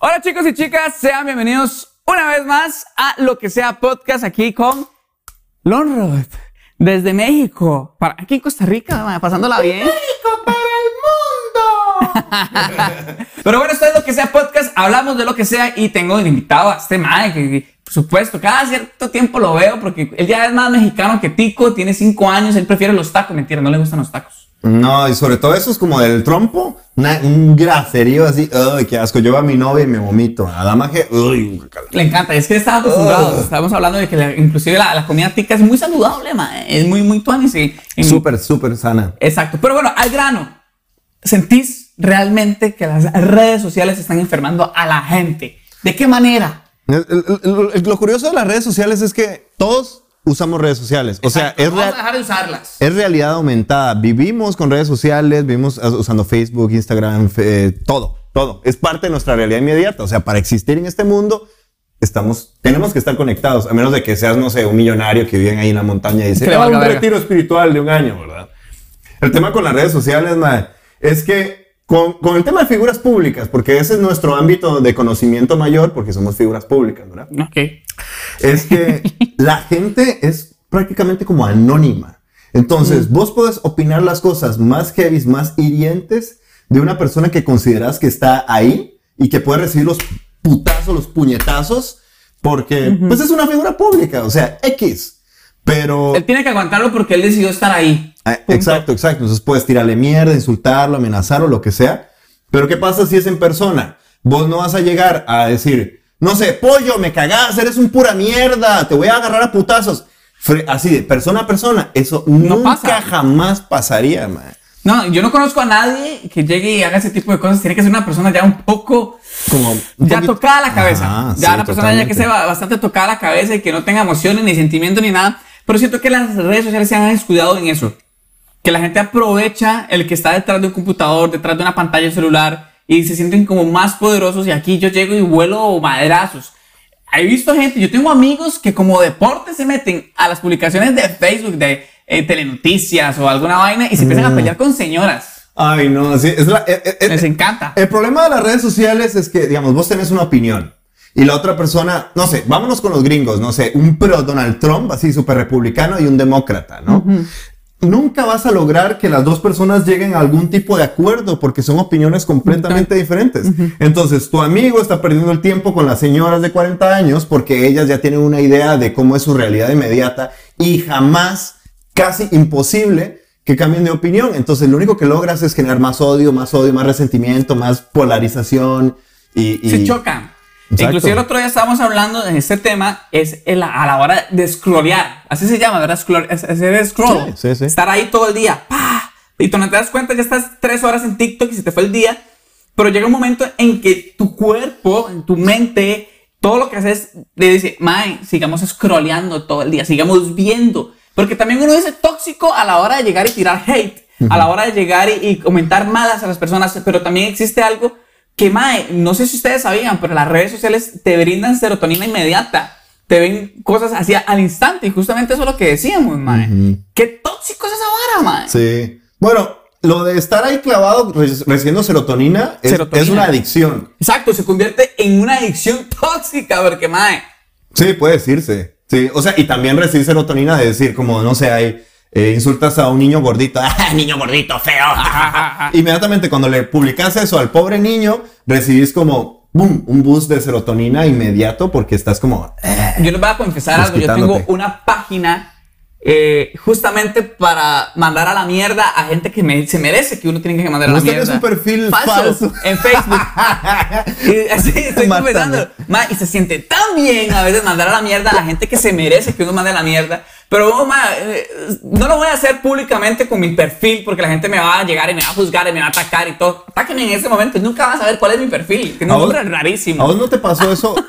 Hola chicos y chicas, sean bienvenidos una vez más a Lo que sea podcast aquí con Lonrod desde México, para aquí en Costa Rica, pasándola bien. ¡México para el mundo! Pero bueno, esto es Lo que sea podcast, hablamos de lo que sea y tengo invitado a este mae que, por supuesto, cada cierto tiempo lo veo porque él ya es más mexicano que Tico, tiene cinco años, él prefiere los tacos, mentira, no le gustan los tacos. No, y sobre todo eso es como del trompo, una- un graserío así, ¡ay, qué asco! Yo a mi novia y me vomito. A la magia, ¡uy! Le encanta, es que estaba acostumbrado. Estamos hablando de que la- inclusive la, la comida tica es muy saludable, ma, es muy, muy tuanis. y- y- Súper, súper sana. Exacto. Pero bueno, al grano. ¿Sentís realmente que las redes sociales están enfermando a la gente? ¿De qué manera? Lo curioso de las redes sociales es que todos usamos redes sociales. O sea, es, Vamos a dejar de usarlas. es realidad aumentada. Vivimos con redes sociales, vivimos uh, usando Facebook, Instagram, eh, todo, todo. Es parte de nuestra realidad inmediata. O sea, para existir en este mundo, estamos, tenemos que estar conectados. A menos de que seas, no sé, un millonario que vive ahí en la montaña y dice, Que le "Ah, valga un verga". retiro espiritual de un año, ¿verdad? El tema con las redes sociales, mae, es que con, con el tema de figuras públicas, porque ese es nuestro ámbito de conocimiento mayor, porque somos figuras públicas, ¿verdad? Ok. Es que la gente es prácticamente como anónima. Entonces, vos podés opinar las cosas más heavy, más hirientes de una persona que consideras que está ahí y que puede recibir los putazos, los puñetazos, porque pues es una figura pública, o sea, X. Pero... Él tiene que aguantarlo porque él decidió estar ahí. Ah, Punto. Exacto, exacto. Entonces puedes tirarle mierda, insultarlo, amenazarlo, lo que sea. Pero ¿qué pasa si es en persona? Vos no vas a llegar a decir, no sé, pollo, me cagás, eres un pura mierda, te voy a agarrar a putazos. Así de persona a persona, eso nunca pasa. jamás pasaría, man. No, yo no conozco a nadie que llegue y haga ese tipo de cosas. Tiene que ser una persona ya un poco Como un ya poquito- tocada la cabeza. Ya sí, una persona ya que totalmente. se va bastante tocada la cabeza y que no tenga emociones ni sentimientos ni nada. Pero siento que las redes sociales se han descuidado en eso. Que la gente aprovecha el que está detrás de un computador, detrás de una pantalla celular y se sienten como más poderosos. Y aquí yo llego y vuelo maderazos. He visto gente, yo tengo amigos que como deporte se meten a las publicaciones de Facebook, de eh, telenoticias o alguna vaina y se empiezan a pelear con señoras. Ay, no, sí, es la- eh, eh, eh, Les encanta. El problema de las redes sociales es que, digamos, vos tenés una opinión y la otra persona, no sé, vámonos con los gringos, no sé, un pro Donald Trump, así súper republicano y un demócrata, ¿no? Nunca vas a lograr que las dos personas lleguen a algún tipo de acuerdo porque son opiniones completamente diferentes. Entonces, tu amigo está perdiendo el tiempo con las señoras de 40 años porque ellas ya tienen una idea de cómo es su realidad inmediata y jamás, casi imposible, que cambien de opinión. Entonces, lo único que logras es generar más odio, más odio, más resentimiento, más polarización y... y- se chocan. Exacto. Inclusive el otro día estábamos hablando en este tema, es el- a la hora de scrollear. Así se llama, ¿verdad? Scroll, es- scroll. Sí, sí, sí. Estar ahí todo el día. ¡pah! Y cuando te das cuenta, ya estás tres horas en TikTok y se te fue el día. Pero llega un momento en que tu cuerpo, en tu mente, todo lo que haces, le dice, Mae, sigamos scrolleando todo el día, sigamos viendo. Porque también uno dice tóxico a la hora de llegar y tirar hate, a la hora de llegar y, y comentar malas a las personas, pero también existe algo que, Mae, no sé si ustedes sabían, pero las redes sociales te brindan serotonina inmediata. Te ven cosas así al instante y justamente eso es lo que decíamos, Mae. Qué tóxico es esa vara, Mae. Sí. Bueno, lo de estar ahí clavado re- recibiendo serotonina es, Serotonina. es una adicción. Exacto, se convierte en una adicción tóxica, porque, Mae. Sí, puede decirse. Sí, o sea, y también recibir serotonina de decir, como, no sé, hay, eh, insultas a un niño gordito, ¡ah, niño gordito, feo! Inmediatamente cuando le publicas eso al pobre niño, recibís como, boom, un boost de serotonina inmediato porque estás como, "Eh". Yo les voy a confesar algo. Yo tengo una página eh, justamente para mandar a la mierda a gente que me- se merece que uno tiene que mandar a la mierda. un perfil falso. en Facebook. y así estoy. Ma, y se siente tan bien a veces mandar a la mierda a la gente que se merece que uno mande a la mierda. Pero oh, ma, eh, no lo voy a hacer públicamente con mi perfil porque la gente me va a llegar y me va a juzgar y me va a atacar y todo. Atáquenme en ese momento y nunca vas a saber cuál es mi perfil. Tiene ¿A un vos- nombre rarísimo. ¿A vos no te pasó eso?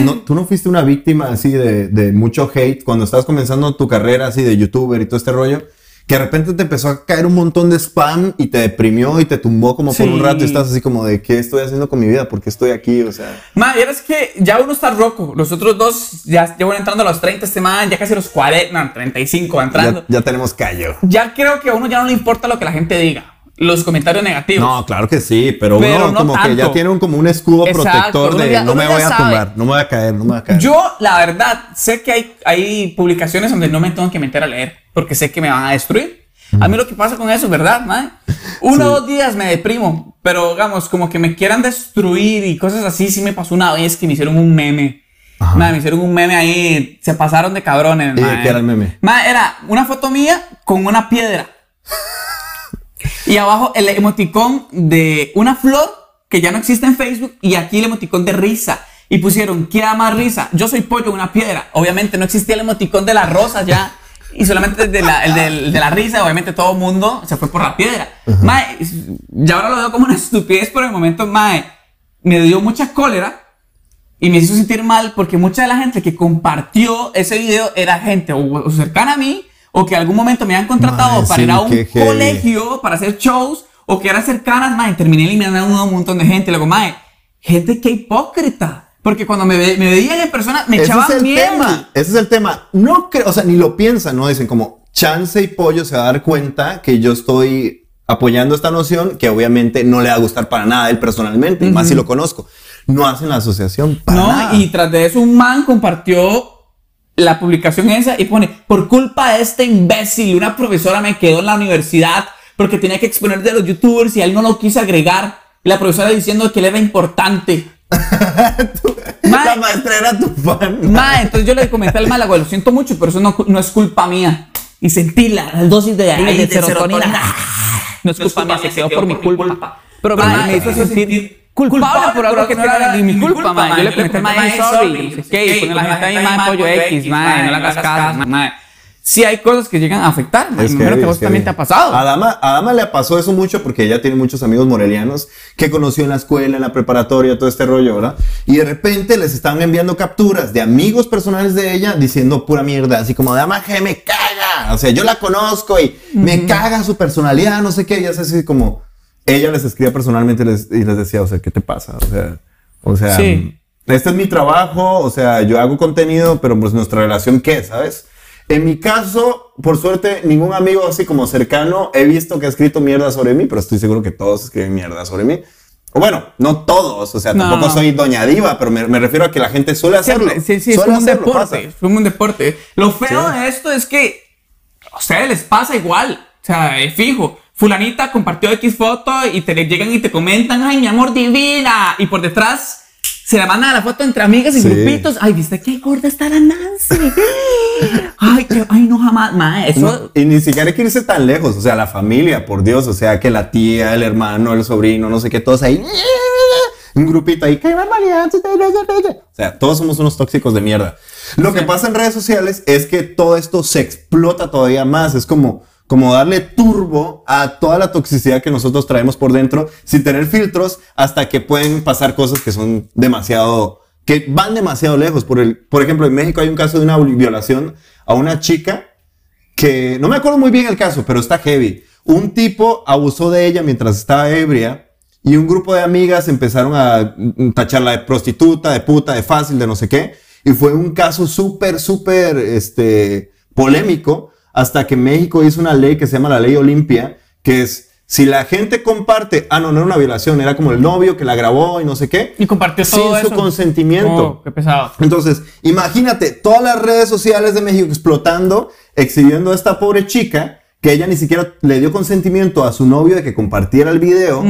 No, ¿Tú no fuiste una víctima así de, de mucho hate cuando estabas comenzando tu carrera así de youtuber y todo este rollo? Que de repente te empezó a caer un montón de spam y te deprimió y te tumbó como por Sí. un rato y estás así como de ¿qué estoy haciendo con mi vida? ¿Por qué estoy aquí? O sea, Ma, y es que ya uno está roco. Los otros dos ya llevan entrando a los 30 este man, ya casi a los 40, no, 35 va entrando. ya, ya tenemos callo. Ya creo que a uno ya no le importa lo que la gente diga. Los comentarios negativos. No, claro que sí, pero, Pero uno no como que ya tiene un, como un escudo Exacto, protector de ya- no me voy a sabe. tumbar, no me voy a caer, no me voy a caer. Yo, la verdad, sé que hay, hay publicaciones donde no me tengo que meter a leer porque sé que me van a destruir. A mí lo que pasa con eso es verdad, man. Uno o dos días me deprimo, pero digamos, como que me quieran destruir y cosas así, sí me pasó una vez que me hicieron un meme. Man, me hicieron un meme ahí, se pasaron de cabrones. ¿Y qué era el meme? Era una foto mía con una piedra. Y abajo el emoticón de una flor que ya no existe en Facebook y aquí el emoticón de risa. Y pusieron, ¿qué da más risa? Yo soy pollo, una piedra. Obviamente no existía el emoticón de la rosa ya. Y solamente el de la, el del- de la risa, obviamente todo el mundo se fue por la piedra. Mae, ya ahora lo veo como una estupidez, en el momento, mae, me dio mucha cólera y me hizo sentir mal porque mucha de la gente que compartió ese video era gente o, o cercana a mí o que algún momento me habían contratado Mae, para sí, ir a un qué heavy. colegio para hacer shows o que eran cercanas, mae, terminé eliminando a un montón de gente. Luego, mae, gente que hipócrita. Porque cuando me, ve- me veían en persona me Ese echaban es el miedo. tema. Ese es el tema. No creo, o sea, ni lo piensan, ¿no? Dicen como, chance y pollo se va a dar cuenta que yo estoy apoyando esta noción que obviamente no le va a gustar para nada a él personalmente, y más si lo conozco. No hacen la asociación para No, nada. y tras de eso un man compartió la publicación esa y pone, por culpa de este imbécil, una profesora me quedó en la universidad porque tenía que exponer de los youtubers y él no lo quiso agregar. Y la profesora diciendo que él era importante. la Mae, maestra era tu fan. mae, entonces yo le comenté al mal, lo siento mucho, pero eso no, no es culpa mía. Y sentí la, la dosis de, ay, de serotonina. No es culpa mía, se quedó por mi culpa. Pero me hizo sentir culpable por algo que no era ni mi culpa, mae. Yo le comenté, mae, sorry, no sé qué, y pone la gente ahí, mae, pollo X, mae, no le hagas caso, mae. Sí hay cosas que llegan a afectar. Es Me imagino heavy, que vos también te ha pasado. A Dama, a Dama le pasó eso mucho porque ella tiene muchos amigos morelianos que conoció en la escuela, en la preparatoria, todo este rollo, ¿verdad? Y de repente les estaban enviando capturas de amigos personales de ella diciendo pura mierda, así como Dama G me caga. O sea, yo la conozco y me caga su personalidad, no sé qué. Y es así como ella les escribía personalmente y les, y les decía, o sea, ¿qué te pasa? O sea, o sea, Sí. este es mi trabajo, o sea, yo hago contenido, pero pues nuestra relación, ¿qué? ¿Sabes? En mi caso, por suerte, ningún amigo así como cercano he visto que ha escrito mierda sobre mí, pero estoy seguro que todos escriben mierda sobre mí. O bueno, no todos, o sea, No. tampoco soy doña diva, pero me, me refiero a que la gente suele hacerlo. Sí, sí, es como un hacerlo, deporte. pasa. Es como un deporte. Lo feo Sí. de esto es que a ustedes les pasa igual. O sea, es fijo. Fulanita compartió X foto y te le llegan y te comentan, ay, mi amor divina. Y por detrás se la mandan a la foto entre amigas y Sí. grupitos. Ay, viste qué gorda está la Nancy. ay, que, ay, no jamás. Eso. No, y ni siquiera hay que irse tan lejos, o sea, la familia, por Dios, o sea, que la tía, el hermano, el sobrino, no sé qué, todos ahí, un grupito ahí, qué barbaridad, o sea, todos somos unos tóxicos de mierda. Lo que pasa en redes sociales es que todo esto se explota todavía más, es como, como darle turbo a toda la toxicidad que nosotros traemos por dentro sin tener filtros hasta que pueden pasar cosas que son demasiado, que van demasiado lejos. Por, el, por ejemplo, en México hay un caso de una violación a una chica que no me acuerdo muy bien el caso, pero está heavy. Un tipo abusó de ella mientras estaba ebria y un grupo de amigas empezaron a mm, tacharla de prostituta, de puta, de fácil, de no sé qué. Y fue un caso súper, súper este, polémico hasta que México hizo una ley que se llama la ley Olimpia, que es si la gente comparte, ah, no, no era una violación, era como el novio que la grabó y no sé qué, Y compartió sin todo su eso. consentimiento. Oh, qué pesado. Entonces, imagínate todas las redes sociales de México explotando, exhibiendo a esta pobre chica que ella ni siquiera le dio consentimiento a su novio de que compartiera el video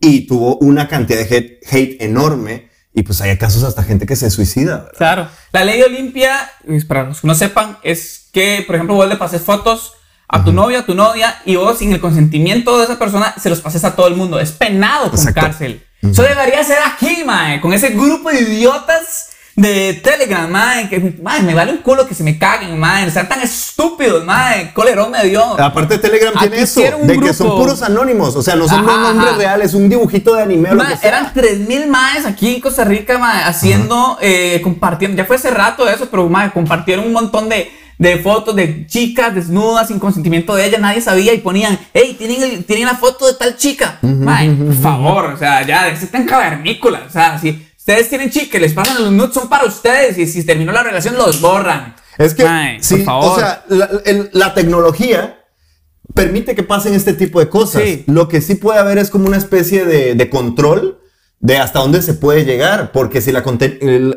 y tuvo una cantidad de hate, hate enorme. Y pues hay casos hasta gente que se suicida. ¿verdad? Claro. La ley Olimpia, para los que no sepan, es que, por ejemplo, vos le pases fotos a tu novia, a tu novia, y vos, sin el consentimiento de esa persona, se los pases a todo el mundo. Es penado con Exacto. cárcel. Eso debería ser aquí, mae, con ese grupo de idiotas de Telegram, mae, que, mae, me vale un culo que se me caguen, mae, sean tan estúpidos, mae, colerón me dio. Aparte Telegram Aquí tiene eso, de que son puros anónimos, o sea, no son Ajá, nombres ajá. reales, un dibujito de anime o lo que sea. eran 3000 maes aquí en Costa Rica, ma, haciendo, eh, compartiendo. Ya fue hace rato eso, pero ma, compartieron un montón de, de fotos de chicas desnudas sin consentimiento de ellas. Nadie sabía y ponían, hey, tienen, el- tienen la foto de tal chica. Ma, por favor, o sea, ya, se tan cavernícolas. O sea, si ustedes tienen chicas, les pasan los nudes, son para ustedes. Y si terminó la relación, los borran. Es que, Mae, sí, por favor. o sea, la, el- la tecnología permite que pasen este tipo de cosas. Sí. Lo que sí puede haber es como una especie de, de control de hasta dónde se puede llegar, porque si la,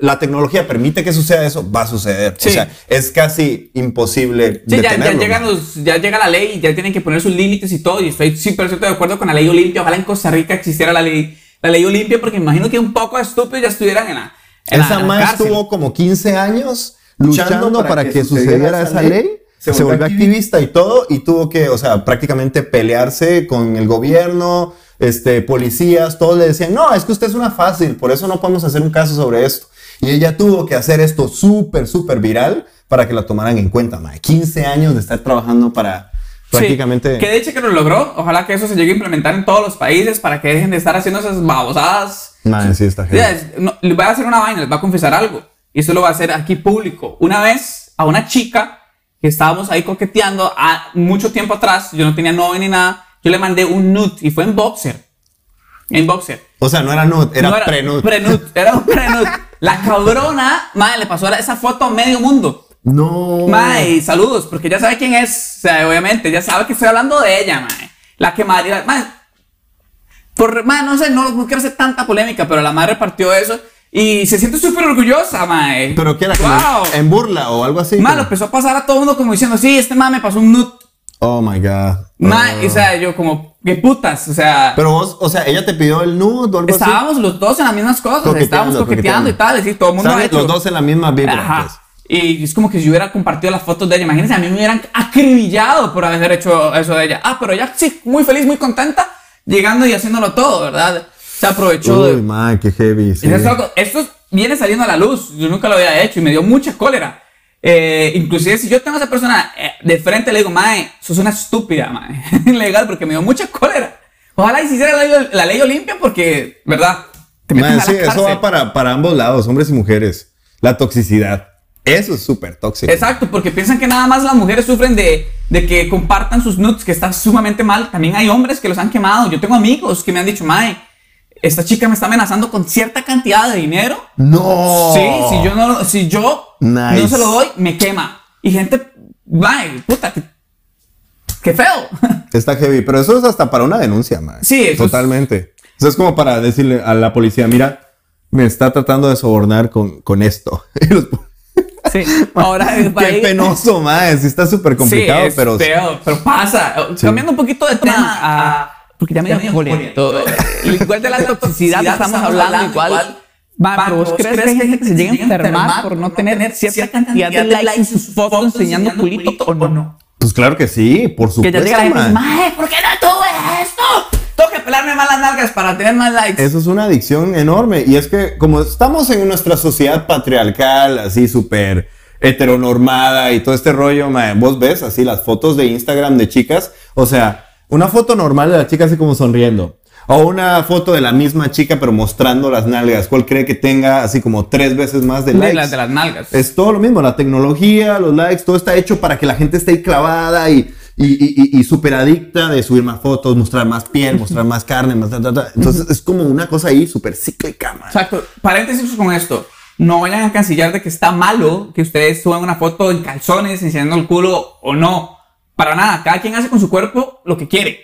la tecnología permite que suceda eso, va a suceder. Sí. O sea, es casi imposible Sí, ya, ya, detenerlo. llegan los, ya llega la ley, ya tienen que poner sus límites y todo. Y estoy súper, súper de acuerdo con la ley Olimpia. Ojalá en Costa Rica existiera la ley, la ley Olimpia, porque me imagino que un poco de estúpidos ya estuvieran en la. En Esa la, más estuvo como 15 años luchando para, que, sucediera esa ley. Se, volvió volvió activista y todo, y tuvo que, o sea, prácticamente pelearse con el gobierno, este, policías, todos le decían, no, es que usted es una fácil, por eso no podemos hacer un caso sobre esto. Y ella tuvo que hacer esto súper, súper viral para que la tomaran en cuenta, mae. 15 años de estar trabajando para Sí, prácticamente... que de hecho que lo logró. Ojalá que eso se llegue a implementar en todos los países para que dejen de estar haciendo esas babosadas. Mae, sí, está es- no, les voy a hacer una vaina, les voy a confesar algo. Y esto lo voy a hacer aquí público. Una vez a una chica que estábamos ahí coqueteando a mucho tiempo atrás, yo no tenía novia ni nada, yo le mandé un nude y fue en boxer. En boxer. O sea, no era nude, era, No pre-nude. Pre-nude, era un pre-nude. La cabrona, madre, le pasó esa foto a medio mundo. No. Mae, saludos, porque ya sabe quién es. O sea, obviamente, ya sabe que estoy hablando de ella, mae. La que María. Mae, por, mae, no sé, no, no quiero hacer tanta polémica, pero la madre partió eso y se siente súper orgullosa, mae. Pero que era como Wow. en burla o algo así. Mae, lo empezó a pasar a todo el mundo como diciendo, sí, este mae me pasó un nude. Oh my god. Mae, Oh. o sea, yo como, qué putas, o sea. Pero vos, o sea, ella te pidió el nude o algo así. estábamos los dos en las mismas cosas, Coqueteando, estábamos coqueteando coqueteando. y tal, y sí, todo el mundo ha hecho. los dos en la misma vibra. Ajá. pues. Y es como que si yo hubiera compartido las fotos de ella, imagínense, a mí me hubieran acribillado por haber hecho eso de ella. Ah, pero ella sí, muy feliz, muy contenta, llegando y haciéndolo todo, ¿verdad? Se aprovechó Uy, de... man, qué heavy. sí. Eso esto viene saliendo a la luz, yo nunca lo había hecho y me dio mucha cólera. Eh, inclusive si yo tengo a esa persona eh, de frente, le digo, mae, sos una estúpida, mae. Legal, porque me dio mucha cólera. Ojalá hiciera la ley, la ley Olimpia porque, ¿verdad? Te Man, sí, eso va para, para ambos lados, hombres y mujeres. La toxicidad. Eso es súper tóxico. Exacto, porque piensan que nada más las mujeres sufren de, de que compartan sus nudes, que está sumamente mal. También hay hombres que los han quemado. Yo tengo amigos que me han dicho, Mae, esta chica me está amenazando con cierta cantidad de dinero. No. Sí, si yo no, si yo Nice. no se lo doy, me quema. Y gente, Mae, puta, que, qué feo. Está heavy, pero eso es hasta para una denuncia, man. Sí, eso es- Totalmente. Eso es como para decirle a la policía, mira, me está tratando de sobornar con, con esto. Y los- sí, ahora para Qué ir- penoso. Sí está súper complicado, sí, es pero... feo, pero pasa. Cambiando un poquito de tema, a- porque ya me dio. Igual de la toxicidad estamos hablando, igual. Va, pero vos crees que hay gente que se llega a enfermar por no tener cierta cantidad de likes en sus fotos enseñando culito o no? Pues claro que sí, por Que supuesto, ya llega la gente ¿por qué no tuve esto? Tengo que pelarme más nalgas para tener más likes. Eso es una adicción enorme. Y es que como estamos en nuestra sociedad patriarcal, así súper heteronormada y todo este rollo, vos ves así las fotos de Instagram de chicas, o sea, una foto normal de la chica así como sonriendo. O una foto de la misma chica pero mostrando las nalgas. ¿Cuál cree que tenga así como tres veces más de De likes? de las nalgas. Es todo lo mismo, la tecnología, los likes, todo está hecho para que la gente esté ahí clavada y, y, y, y- y súper adicta de subir más fotos, mostrar más piel, mostrar más carne, más ta, ta, ta. Entonces es como una cosa ahí súper cíclica, man. Exacto. Paréntesis con esto. No vayan a cancillar de que está malo que ustedes suban una foto en calzones enseñando el culo o no. Para nada. Cada quien hace con su cuerpo lo que quiere.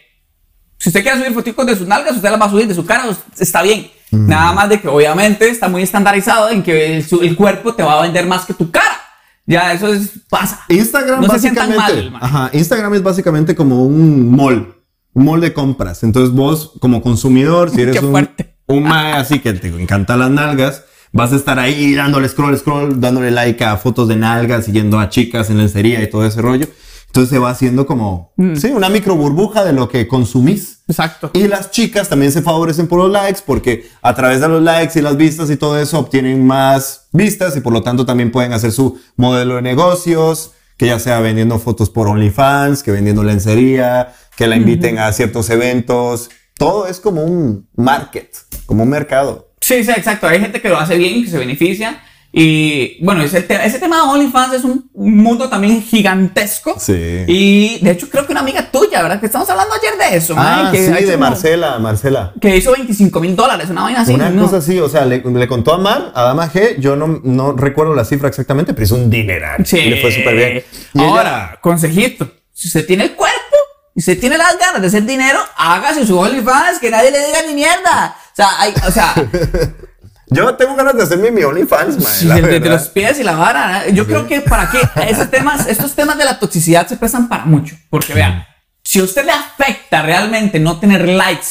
Si usted quiere subir fotos de sus nalgas, usted las va a subir de su cara, está bien. Nada más de que obviamente está muy estandarizado en que el, el cuerpo te va a vender más que tu cara. Ya, eso es, pasa. Instagram No básicamente, mal, ajá, Instagram es básicamente como un mall, un mall de compras. Entonces vos como consumidor, si eres un, un mae así que te encantan las nalgas, vas a estar ahí dándole scroll, scroll, dándole like a fotos de nalgas, siguiendo a chicas en lencería y todo ese rollo. Entonces se va haciendo como, Mm. sí, una micro burbuja de lo que consumís. Exacto. Y las chicas también se favorecen por los likes porque a través de los likes y las vistas y todo eso obtienen más vistas y por lo tanto también pueden hacer su modelo de negocios, que ya sea vendiendo fotos por OnlyFans, que vendiendo lencería, que la inviten a ciertos eventos. Todo es como un market, como un mercado. Sí, sí, exacto. Hay gente que lo hace bien, que se beneficia. Y bueno, ese, te- ese tema de OnlyFans es un mundo también gigantesco. Sí. Y de hecho, creo que una amiga tuya, ¿verdad? Que estamos hablando ayer de eso. Ah, mae, que sí, de como- Marcela, Marcela. Que hizo 25 mil dólares, una vaina así. Una ¿no? cosa así, o sea, le, le contó a Mar, a Dama G, yo no, no recuerdo la cifra exactamente, pero hizo un dineral. Sí. Y le fue súper bien. Y ella- Ahora, consejito. Si usted tiene el cuerpo, y usted tiene las ganas de hacer dinero, hágase su OnlyFans, que nadie le diga ni mierda. O sea, hay, o sea, Yo tengo ganas de hacerme mi OnlyFans, man. Sí, de, de los pies y la vara. ¿eh? Yo creo que para qué esos temas, estos temas de la toxicidad se prestan para mucho. Porque vean, si a usted le afecta realmente no tener likes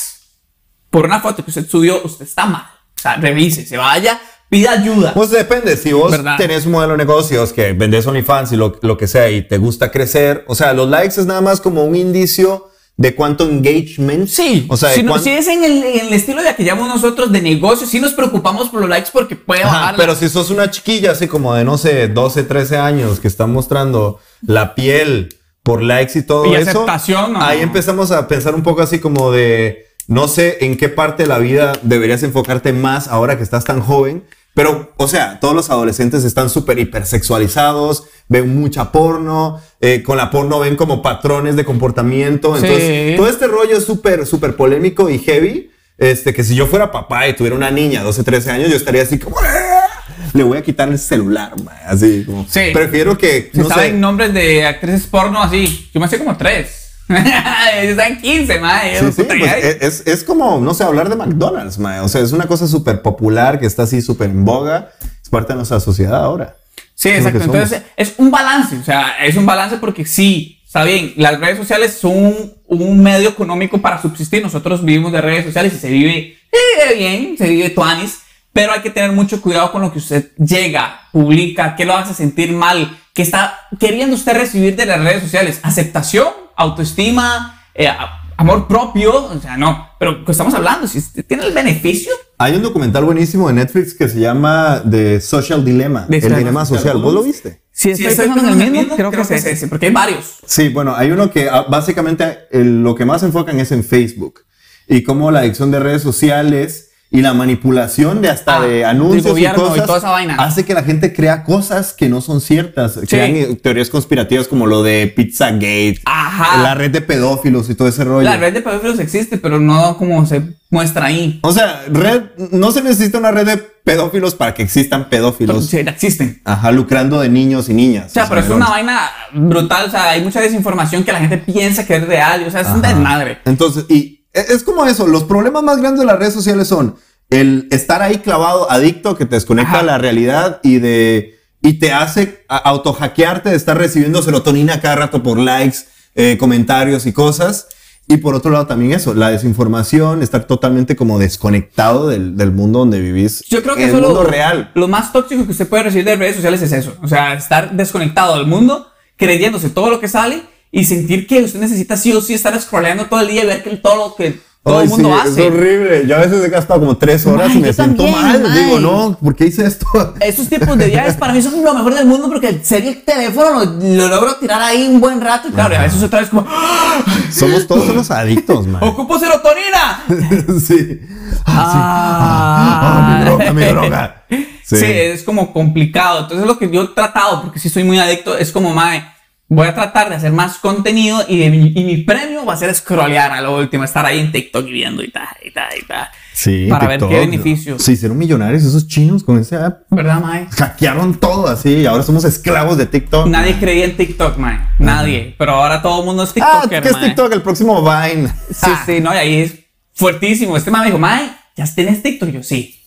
por una foto que usted subió, usted está mal. O sea, revise, se vaya, pida ayuda. Pues depende, si vos ¿Verdad? tenés un modelo de negocios que vendes OnlyFans y lo, lo que sea y te gusta crecer, o sea, los likes es nada más como un indicio de cuánto engagement. Sí, o sea, si, no- si es en el, en el estilo de que llamamos nosotros de negocio, sí nos preocupamos por los likes porque puede Ajá, bajar. la- pero si sos una chiquilla así como de, no sé, 12, 13 años que está mostrando la piel por likes y todo Y eso, aceptación, ¿no? ahí empezamos a pensar un poco así como de, no sé en qué parte de la vida deberías enfocarte más ahora que estás tan joven. Pero, o sea, todos los adolescentes están súper hipersexualizados, ven mucha porno, eh, con la porno ven como patrones de comportamiento. Sí. Entonces, todo este rollo es súper, súper polémico y heavy. Este, que si yo fuera papá y tuviera una niña, 12, 13 años, yo estaría así como, "Ah, le voy a quitar el celular, man", así como. Sí. Prefiero que, no sé, saben nombres de actrices porno así, yo me sé como tres. Están 15, mae. Sí, sí, pues, es, es como, no sé, hablar de McDonald's, man. O sea, es una cosa súper popular que está así súper en boga. Es parte de nuestra sociedad ahora. Sí, Es exacto. Entonces es un balance, o sea, es un balance porque sí, está bien, las redes sociales son un, un medio económico para subsistir. Nosotros vivimos de redes sociales y se vive, se vive bien, se vive tuanis, pero hay que tener mucho cuidado con lo que usted llega, publica, qué lo hace sentir mal, qué está queriendo usted recibir de las redes sociales. Aceptación, autoestima, eh, amor propio, o sea, no, pero ¿qué estamos hablando? Si tiene el beneficio, Hay un documental buenísimo de Netflix que se llama The Social Dilemma. De el Social dilema Social. social. ¿Vos lo viste? si estoy pensando en el mismo, creo, que es ese, porque hay varios. Sí, bueno, hay uno que ah, básicamente lo que más enfocan es en Facebook y cómo la adicción de redes sociales y la manipulación de hasta Ah, de anuncios y gobierno y cosas toda esa vaina. hace que la gente crea cosas que no son ciertas. Crean eh, teorías conspirativas como lo de Pizzagate, Ajá. la red de pedófilos y todo ese rollo. La red de pedófilos existe, pero no como se muestra ahí. O sea, red, no se necesita una red de pedófilos para que existan pedófilos. Sí, existen. Ajá, lucrando de niños y niñas. O sea, pero es una vaina brutal. O sea, hay mucha desinformación que la gente piensa que es real. O sea, es un Ajá. desmadre. Entonces, y es como eso, los problemas más grandes de las redes sociales son el estar ahí clavado, adicto, que te desconecta de la realidad y de y te hace autohackearte de estar recibiendo serotonina cada rato por likes, eh, comentarios y cosas. Y por otro lado también eso, la desinformación, estar totalmente como desconectado del, del mundo donde vivís. Yo creo que eso es lo, real. lo más tóxico que usted puede recibir de redes sociales es eso. O sea, estar desconectado del mundo, creyéndose todo lo que sale y sentir que usted necesita sí o sí estar scrolleando todo el día y ver que todo lo que todo Ay, el mundo sí, hace. Es horrible. Yo a veces he gastado como tres horas Ay, y me siento también, mal. ay. Digo, no, ¿por qué hice esto? Esos tipos de viajes para mí son lo mejor del mundo porque serio el teléfono lo, lo logro tirar ahí un buen rato y claro, y a veces otra vez como ¡Ah! Somos todos unos adictos, man. ¡Ocupo serotonina! sí. Ah, Ah, mi droga, mi droga. Sí. es como complicado. Entonces lo que yo he tratado, porque si soy muy adicto, es como, mae, voy a tratar de hacer más contenido y, de mi, y mi premio va a ser scrollear a lo último, estar ahí en TikTok viendo y tal, y tal, y tal. Sí, Para ver TikTok. qué beneficios. Se hicieron millonarios esos chinos con esa app. ¿Verdad, mae? Hackearon todo así y ahora somos esclavos de TikTok. Nadie creía en TikTok, mae. Nadie. Pero ahora todo el mundo es Ah, TikToker, ¿qué es mae. TikTok? El próximo Vine. Sí, sí, no, y ahí es fuertísimo. Este mae me dijo, mae, ¿ya tienes TikTok? Y yo, sí.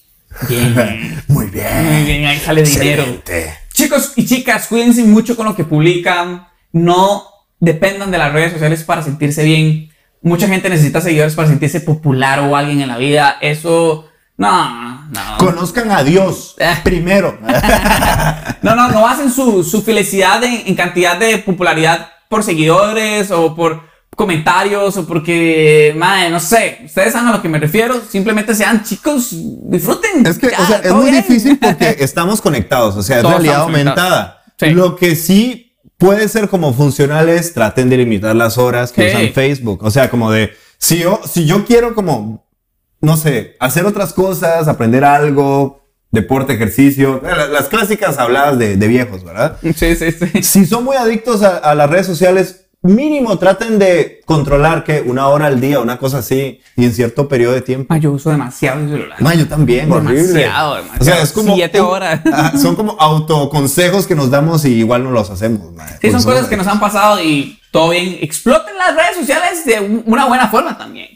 Bien. Muy Muy bien. bien, ahí sale dinero. Chicos y chicas, cuídense mucho con lo que publican. No dependan de las redes sociales para sentirse bien. Mucha gente necesita seguidores para sentirse popular o alguien en la vida. Eso, no, no. Conozcan a Dios Eh. primero. No, no, no basen su, su felicidad en, en cantidad de popularidad por seguidores o por comentarios o porque, madre, no sé, ustedes saben a lo que me refiero, simplemente sean chicos, disfruten. Es que, Ya, o sea, es muy bien. difícil porque estamos conectados, o sea, es Todos realidad aumentada. Sí. Lo que sí puede ser como funcionales, traten de limitar las horas que Sí. usan Facebook. O sea, como de, si yo, si yo quiero como, no sé, hacer otras cosas, aprender algo, deporte, ejercicio, eh, la- las clásicas habladas de, de viejos, ¿verdad? Sí, sí, sí. Si son muy adictos a, a las redes sociales, mínimo traten de controlar que una hora al día, una cosa así, y en cierto periodo de tiempo. Ma, yo uso demasiado el celular. Ma, yo también, horrible. Demasiado, demasiado. O sea, es como. Siete horas. Son como autoconsejos que nos damos y igual no los hacemos. ma, Sí, son cosas que nos han pasado y todo bien. Exploten las redes sociales de un- una buena forma también.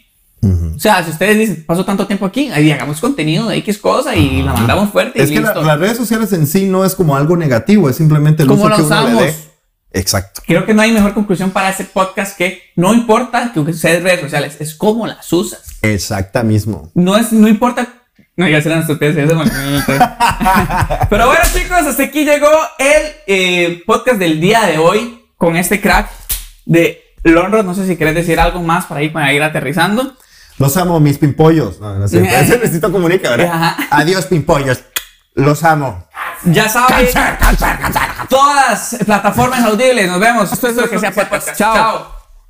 O sea, si ustedes dicen, paso tanto tiempo aquí, ahí hagamos contenido de X cosa y la mandamos fuerte Es y que la- listo. las redes sociales en sí no es como algo negativo, es simplemente el ¿Cómo uso la que uno le usamos? dé. Exacto. Creo que no hay mejor conclusión para ese podcast que no importa que uses redes sociales, es cómo las usas. Exacta mismo. No es, no importa. No, ya serán ustedes. eso me- Pero bueno, chicos, hasta aquí llegó el eh, podcast del día de hoy con este crack de Lonro. No sé si querés decir algo más para ir, para ir aterrizando. Los amo, mis pimpollos. No, no sé. Necesito comunicar, ¿verdad? Ajá. Adiós, pimpollos. Los amo. Ya saben, todas las plataformas audibles. Nos vemos. Esto es lo que sea podcast. Chao.